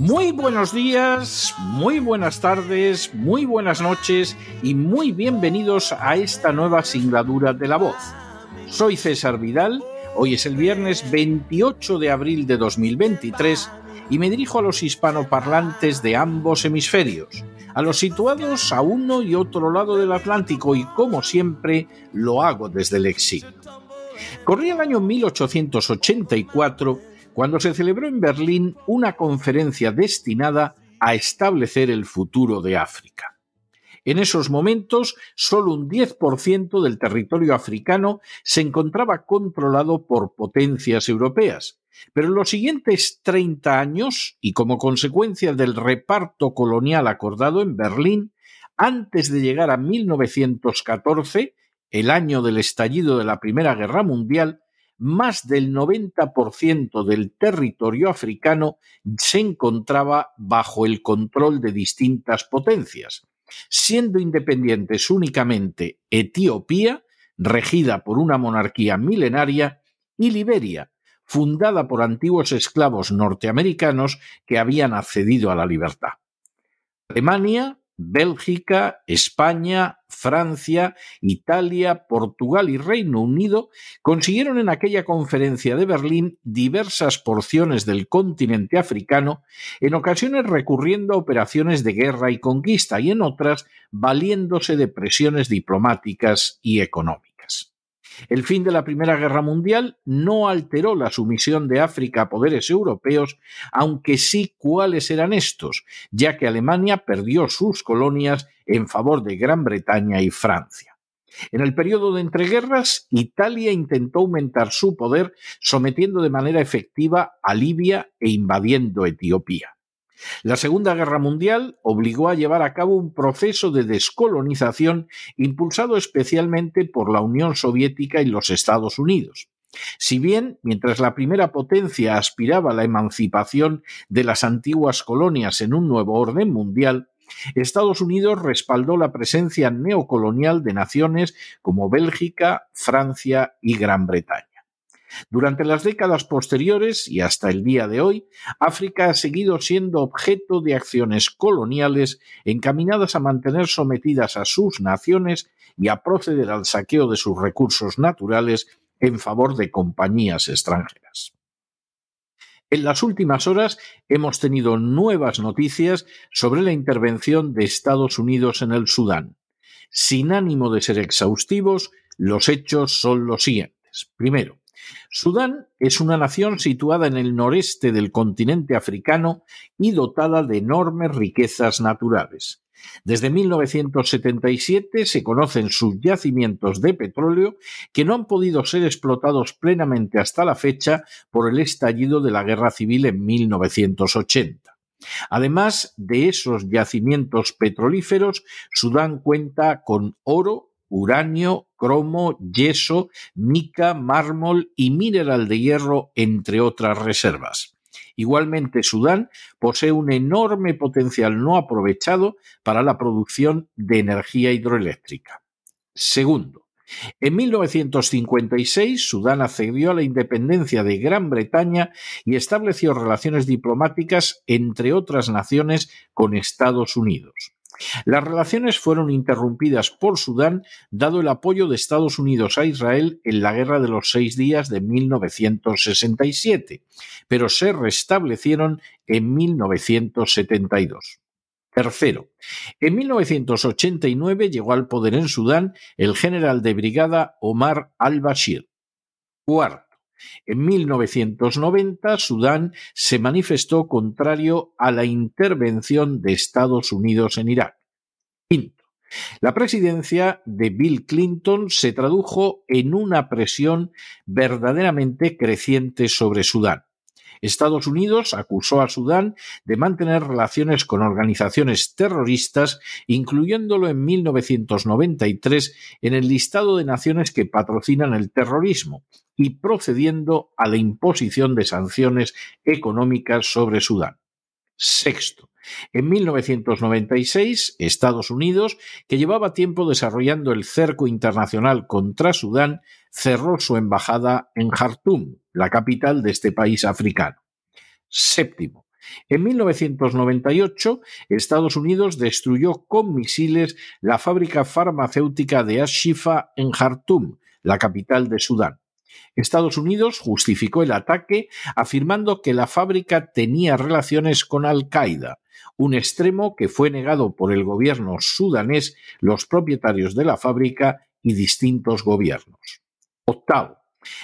Muy buenos días, muy buenas tardes, muy buenas noches y muy bienvenidos a esta nueva singladura de la voz. Soy César Vidal, hoy es el viernes 28 de abril de 2023 y me dirijo a los hispanoparlantes de ambos hemisferios, a los situados a uno y otro lado del Atlántico y como siempre lo hago desde el exilio. Corría el año 1884 cuando se celebró en Berlín una conferencia destinada a establecer el futuro de África. En esos momentos, solo un 10% del territorio africano se encontraba controlado por potencias europeas, pero en los siguientes 30 años, y como consecuencia del reparto colonial acordado en Berlín, antes de llegar a 1914, el año del estallido de la Primera Guerra Mundial, más del 90% del territorio africano se encontraba bajo el control de distintas potencias, siendo independientes únicamente Etiopía, regida por una monarquía milenaria, y Liberia, fundada por antiguos esclavos norteamericanos que habían accedido a la libertad. Alemania, Bélgica, España, Francia, Italia, Portugal y Reino Unido consiguieron en aquella conferencia de Berlín diversas porciones del continente africano, en ocasiones recurriendo a operaciones de guerra y conquista y en otras valiéndose de presiones diplomáticas y económicas. El fin de la Primera Guerra Mundial no alteró la sumisión de África a poderes europeos, aunque sí cuáles eran estos, ya que Alemania perdió sus colonias en favor de Gran Bretaña y Francia. En el periodo de entreguerras, Italia intentó aumentar su poder sometiendo de manera efectiva a Libia e invadiendo Etiopía. La Segunda Guerra Mundial obligó a llevar a cabo un proceso de descolonización impulsado especialmente por la Unión Soviética y los Estados Unidos. Si bien, mientras la primera potencia aspiraba a la emancipación de las antiguas colonias en un nuevo orden mundial, Estados Unidos respaldó la presencia neocolonial de naciones como Bélgica, Francia y Gran Bretaña. Durante las décadas posteriores y hasta el día de hoy, África ha seguido siendo objeto de acciones coloniales encaminadas a mantener sometidas a sus naciones y a proceder al saqueo de sus recursos naturales en favor de compañías extranjeras. En las últimas horas hemos tenido nuevas noticias sobre la intervención de Estados Unidos en el Sudán. Sin ánimo de ser exhaustivos, los hechos son los siguientes. Primero, Sudán es una nación situada en el noreste del continente africano y dotada de enormes riquezas naturales. Desde 1977 se conocen sus yacimientos de petróleo que no han podido ser explotados plenamente hasta la fecha por el estallido de la guerra civil en 1980. Además de esos yacimientos petrolíferos, Sudán cuenta con oro, uranio, cromo, yeso, mica, mármol y mineral de hierro, entre otras reservas. Igualmente, Sudán posee un enorme potencial no aprovechado para la producción de energía hidroeléctrica. Segundo, en 1956, Sudán accedió a la independencia de Gran Bretaña y estableció relaciones diplomáticas, entre otras naciones, con Estados Unidos. Las relaciones fueron interrumpidas por Sudán dado el apoyo de Estados Unidos a Israel en la Guerra de los Seis Días de 1967, pero se restablecieron en 1972. Tercero, en 1989 llegó al poder en Sudán el general de brigada Omar al-Bashir. Cuarto, en 1990 Sudán se manifestó contrario a la intervención de Estados Unidos en Irak. Quinto, la presidencia de Bill Clinton se tradujo en una presión verdaderamente creciente sobre Sudán. Estados Unidos acusó a Sudán de mantener relaciones con organizaciones terroristas, incluyéndolo en 1993 en el listado de naciones que patrocinan el terrorismo y procediendo a la imposición de sanciones económicas sobre Sudán. Sexto, en 1996, Estados Unidos, que llevaba tiempo desarrollando el cerco internacional contra Sudán, cerró su embajada en Jartum, la capital de este país africano. Séptimo. En 1998, Estados Unidos destruyó con misiles la fábrica farmacéutica de Ashifa en Jartum, la capital de Sudán. Estados Unidos justificó el ataque afirmando que la fábrica tenía relaciones con Al-Qaeda, un extremo que fue negado por el gobierno sudanés, los propietarios de la fábrica y distintos gobiernos. Octavo.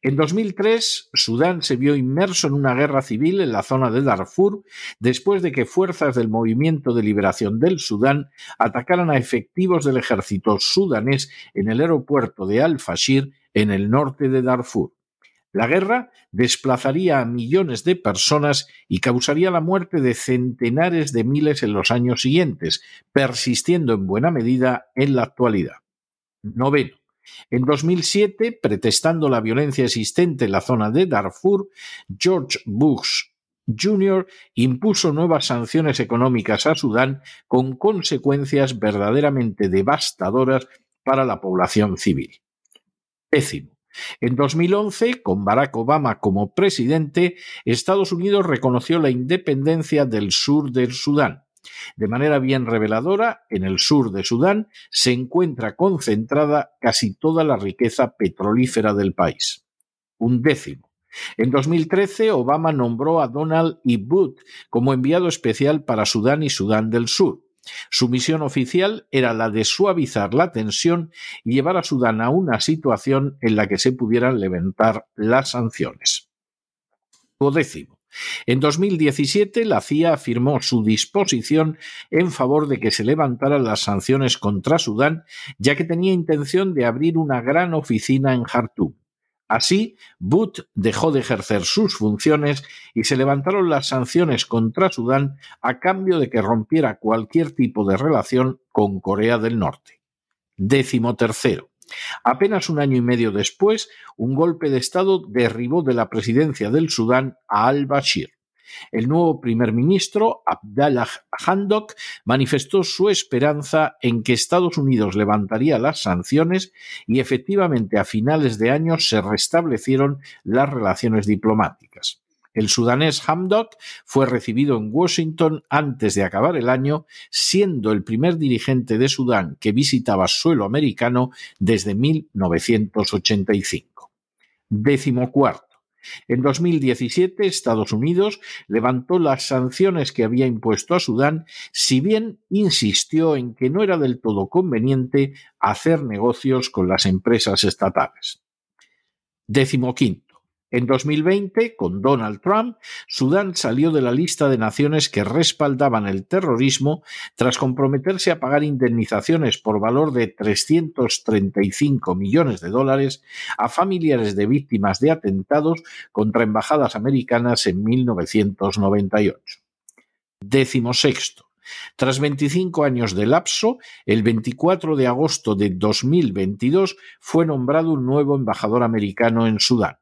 En 2003, Sudán se vio inmerso en una guerra civil en la zona de Darfur después de que fuerzas del Movimiento de Liberación del Sudán atacaran a efectivos del ejército sudanés en el aeropuerto de Al-Fashir en el norte de Darfur. La guerra desplazaría a millones de personas y causaría la muerte de centenares de miles en los años siguientes, persistiendo en buena medida en la actualidad. Noveno. En 2007, pretestando la violencia existente en la zona de Darfur, George Bush Jr. impuso nuevas sanciones económicas a Sudán con consecuencias verdaderamente devastadoras para la población civil. Décimo. En 2011, con Barack Obama como presidente, Estados Unidos reconoció la independencia del sur del Sudán. De manera bien reveladora, en el sur de Sudán se encuentra concentrada casi toda la riqueza petrolífera del país. Un décimo. En 2013, Obama nombró a Donald E. Booth como enviado especial para Sudán y Sudán del Sur. Su misión oficial era la de suavizar la tensión y llevar a Sudán a una situación en la que se pudieran levantar las sanciones. Décimo. En 2017, la CIA afirmó su disposición en favor de que se levantaran las sanciones contra Sudán, ya que tenía intención de abrir una gran oficina en Jartum. Así, Booth dejó de ejercer sus funciones y se levantaron las sanciones contra Sudán a cambio de que rompiera cualquier tipo de relación con Corea del Norte. Décimo tercero. Apenas un año y medio después, un golpe de Estado derribó de la presidencia del Sudán a al-Bashir. El nuevo primer ministro, Abdallah Handok, manifestó su esperanza en que Estados Unidos levantaría las sanciones y efectivamente a finales de año se restablecieron las relaciones diplomáticas. El sudanés Hamdok fue recibido en Washington antes de acabar el año, siendo el primer dirigente de Sudán que visitaba suelo americano desde 1985. Décimo cuarto. En 2017, Estados Unidos levantó las sanciones que había impuesto a Sudán, si bien insistió en que no era del todo conveniente hacer negocios con las empresas estatales. Décimo quinto. En 2020, con Donald Trump, Sudán salió de la lista de naciones que respaldaban el terrorismo tras comprometerse a pagar indemnizaciones por valor de 335 millones de dólares a familiares de víctimas de atentados contra embajadas americanas en 1998. Décimo sexto. Tras 25 años de lapso, el 24 de agosto de 2022 fue nombrado un nuevo embajador americano en Sudán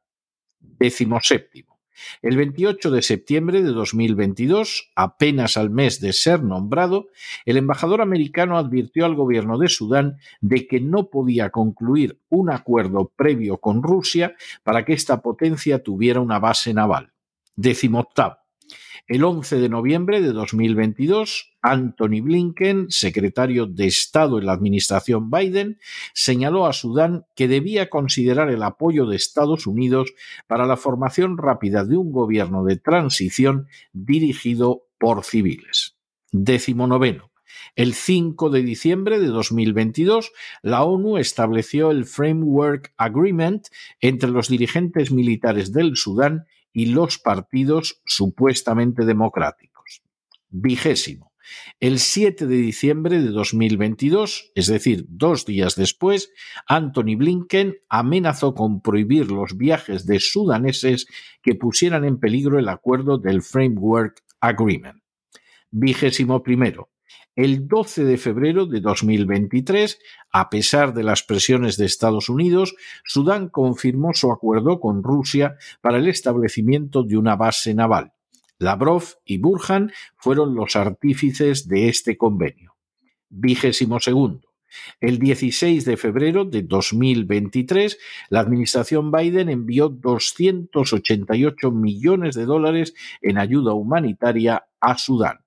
séptimo. El 28 de septiembre de 2022, apenas al mes de ser nombrado, el embajador americano advirtió al gobierno de Sudán de que no podía concluir un acuerdo previo con Rusia para que esta potencia tuviera una base naval. octavo. El 11 de noviembre de 2022, Anthony Blinken, secretario de Estado en la administración Biden, señaló a Sudán que debía considerar el apoyo de Estados Unidos para la formación rápida de un gobierno de transición dirigido por civiles. Decimonoveno. El 5 de diciembre de 2022, la ONU estableció el Framework Agreement entre los dirigentes militares del Sudán y los partidos supuestamente democráticos. Vigésimo. El 7 de diciembre de 2022, es decir, dos días después, Anthony Blinken amenazó con prohibir los viajes de sudaneses que pusieran en peligro el acuerdo del Framework Agreement. Vigésimo primero. El 12 de febrero de 2023, a pesar de las presiones de Estados Unidos, Sudán confirmó su acuerdo con Rusia para el establecimiento de una base naval. Lavrov y Burhan fueron los artífices de este convenio. Vigésimo segundo. El 16 de febrero de 2023, la administración Biden envió 288 millones de dólares en ayuda humanitaria a Sudán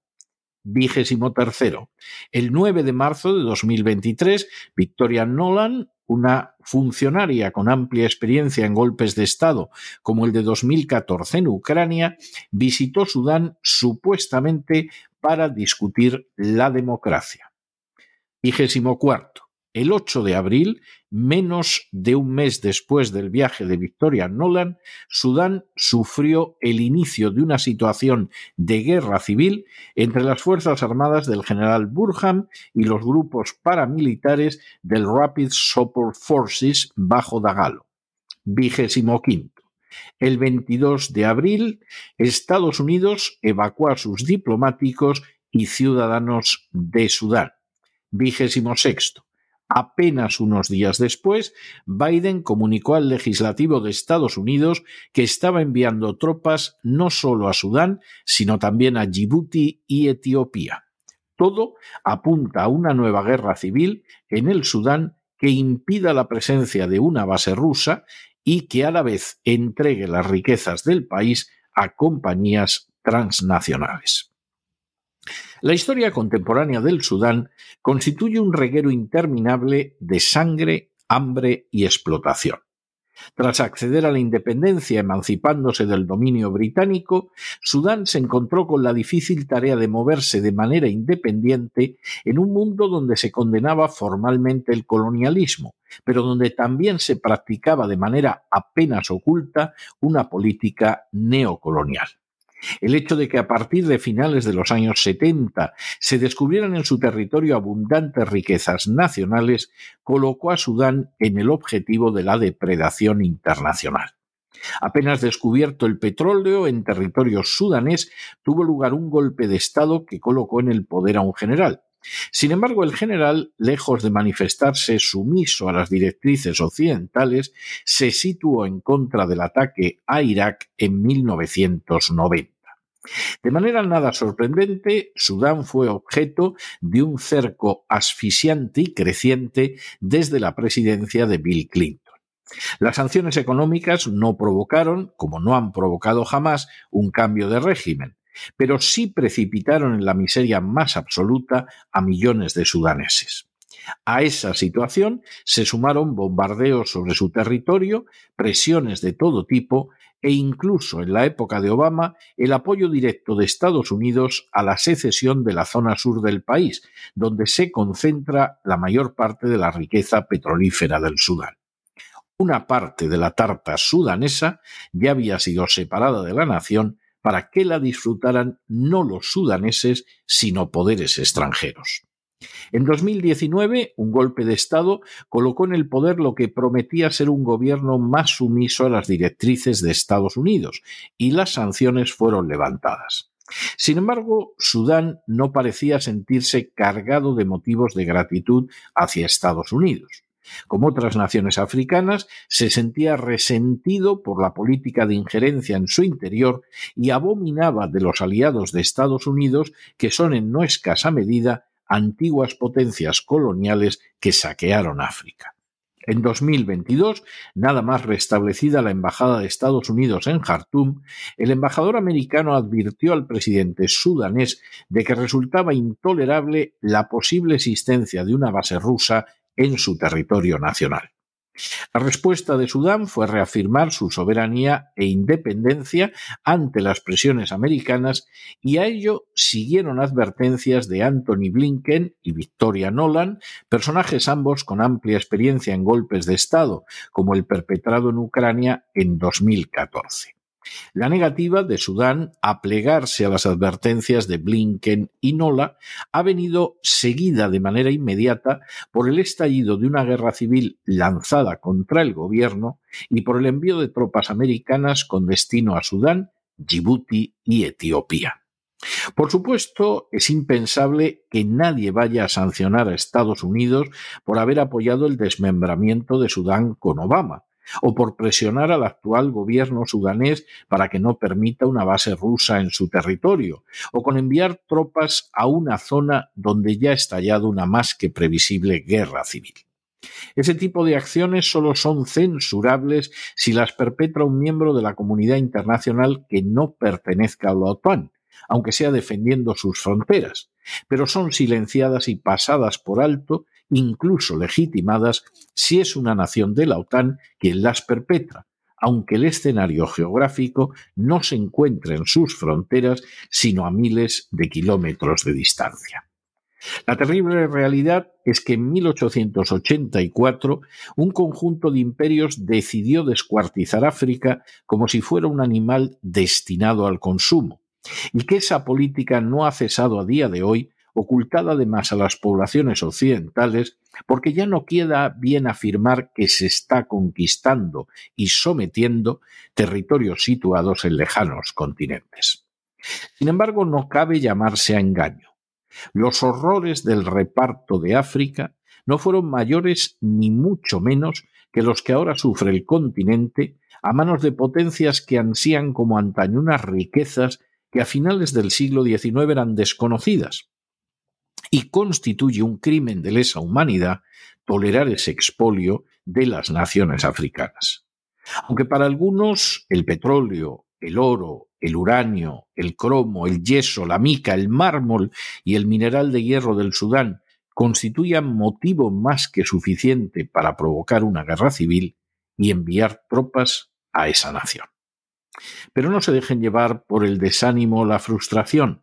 vigésimo tercero. El 9 de marzo de 2023, Victoria Nolan, una funcionaria con amplia experiencia en golpes de Estado, como el de 2014 en Ucrania, visitó Sudán supuestamente para discutir la democracia. Vigésimo cuarto. El 8 de abril, menos de un mes después del viaje de Victoria Nolan, Sudán sufrió el inicio de una situación de guerra civil entre las Fuerzas Armadas del general Burham y los grupos paramilitares del Rapid Support Forces bajo Dagalo. Vigésimo quinto. El 22 de abril, Estados Unidos evacuó a sus diplomáticos y ciudadanos de Sudán. Vigésimo sexto. Apenas unos días después, Biden comunicó al legislativo de Estados Unidos que estaba enviando tropas no solo a Sudán, sino también a Djibouti y Etiopía. Todo apunta a una nueva guerra civil en el Sudán que impida la presencia de una base rusa y que a la vez entregue las riquezas del país a compañías transnacionales. La historia contemporánea del Sudán constituye un reguero interminable de sangre, hambre y explotación. Tras acceder a la independencia emancipándose del dominio británico, Sudán se encontró con la difícil tarea de moverse de manera independiente en un mundo donde se condenaba formalmente el colonialismo, pero donde también se practicaba de manera apenas oculta una política neocolonial. El hecho de que a partir de finales de los años 70 se descubrieran en su territorio abundantes riquezas nacionales colocó a Sudán en el objetivo de la depredación internacional. Apenas descubierto el petróleo en territorio sudanés, tuvo lugar un golpe de Estado que colocó en el poder a un general. Sin embargo, el general, lejos de manifestarse sumiso a las directrices occidentales, se situó en contra del ataque a Irak en 1990. De manera nada sorprendente, Sudán fue objeto de un cerco asfixiante y creciente desde la presidencia de Bill Clinton. Las sanciones económicas no provocaron, como no han provocado jamás, un cambio de régimen, pero sí precipitaron en la miseria más absoluta a millones de sudaneses. A esa situación se sumaron bombardeos sobre su territorio, presiones de todo tipo e incluso en la época de Obama el apoyo directo de Estados Unidos a la secesión de la zona sur del país, donde se concentra la mayor parte de la riqueza petrolífera del Sudán. Una parte de la tarta sudanesa ya había sido separada de la nación para que la disfrutaran no los sudaneses, sino poderes extranjeros. En 2019, un golpe de Estado colocó en el poder lo que prometía ser un gobierno más sumiso a las directrices de Estados Unidos, y las sanciones fueron levantadas. Sin embargo, Sudán no parecía sentirse cargado de motivos de gratitud hacia Estados Unidos. Como otras naciones africanas, se sentía resentido por la política de injerencia en su interior y abominaba de los aliados de Estados Unidos, que son en no escasa medida antiguas potencias coloniales que saquearon África. En 2022, nada más restablecida la Embajada de Estados Unidos en Jartum, el embajador americano advirtió al presidente sudanés de que resultaba intolerable la posible existencia de una base rusa en su territorio nacional. La respuesta de Sudán fue reafirmar su soberanía e independencia ante las presiones americanas y a ello siguieron advertencias de Anthony Blinken y Victoria Nolan, personajes ambos con amplia experiencia en golpes de Estado, como el perpetrado en Ucrania en 2014. La negativa de Sudán a plegarse a las advertencias de Blinken y Nola ha venido seguida de manera inmediata por el estallido de una guerra civil lanzada contra el gobierno y por el envío de tropas americanas con destino a Sudán, Djibouti y Etiopía. Por supuesto, es impensable que nadie vaya a sancionar a Estados Unidos por haber apoyado el desmembramiento de Sudán con Obama, o por presionar al actual gobierno sudanés para que no permita una base rusa en su territorio, o con enviar tropas a una zona donde ya ha estallado una más que previsible guerra civil. Ese tipo de acciones solo son censurables si las perpetra un miembro de la comunidad internacional que no pertenezca a la OTAN, aunque sea defendiendo sus fronteras, pero son silenciadas y pasadas por alto incluso legitimadas si es una nación de la OTAN quien las perpetra, aunque el escenario geográfico no se encuentre en sus fronteras, sino a miles de kilómetros de distancia. La terrible realidad es que en 1884 un conjunto de imperios decidió descuartizar África como si fuera un animal destinado al consumo, y que esa política no ha cesado a día de hoy ocultada además a las poblaciones occidentales, porque ya no queda bien afirmar que se está conquistando y sometiendo territorios situados en lejanos continentes. Sin embargo, no cabe llamarse a engaño. Los horrores del reparto de África no fueron mayores ni mucho menos que los que ahora sufre el continente a manos de potencias que ansían como antaño unas riquezas que a finales del siglo XIX eran desconocidas, y constituye un crimen de lesa humanidad tolerar ese expolio de las naciones africanas. Aunque para algunos el petróleo, el oro, el uranio, el cromo, el yeso, la mica, el mármol y el mineral de hierro del Sudán constituyan motivo más que suficiente para provocar una guerra civil y enviar tropas a esa nación. Pero no se dejen llevar por el desánimo o la frustración.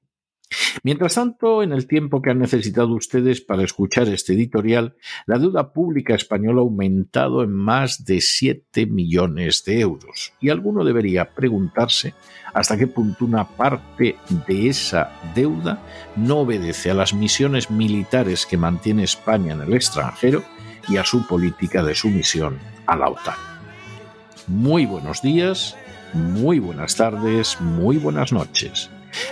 Mientras tanto, en el tiempo que han necesitado ustedes para escuchar este editorial, la deuda pública española ha aumentado en más de 7 millones de euros. Y alguno debería preguntarse hasta qué punto una parte de esa deuda no obedece a las misiones militares que mantiene España en el extranjero y a su política de sumisión a la OTAN. Muy buenos días, muy buenas tardes, muy buenas noches.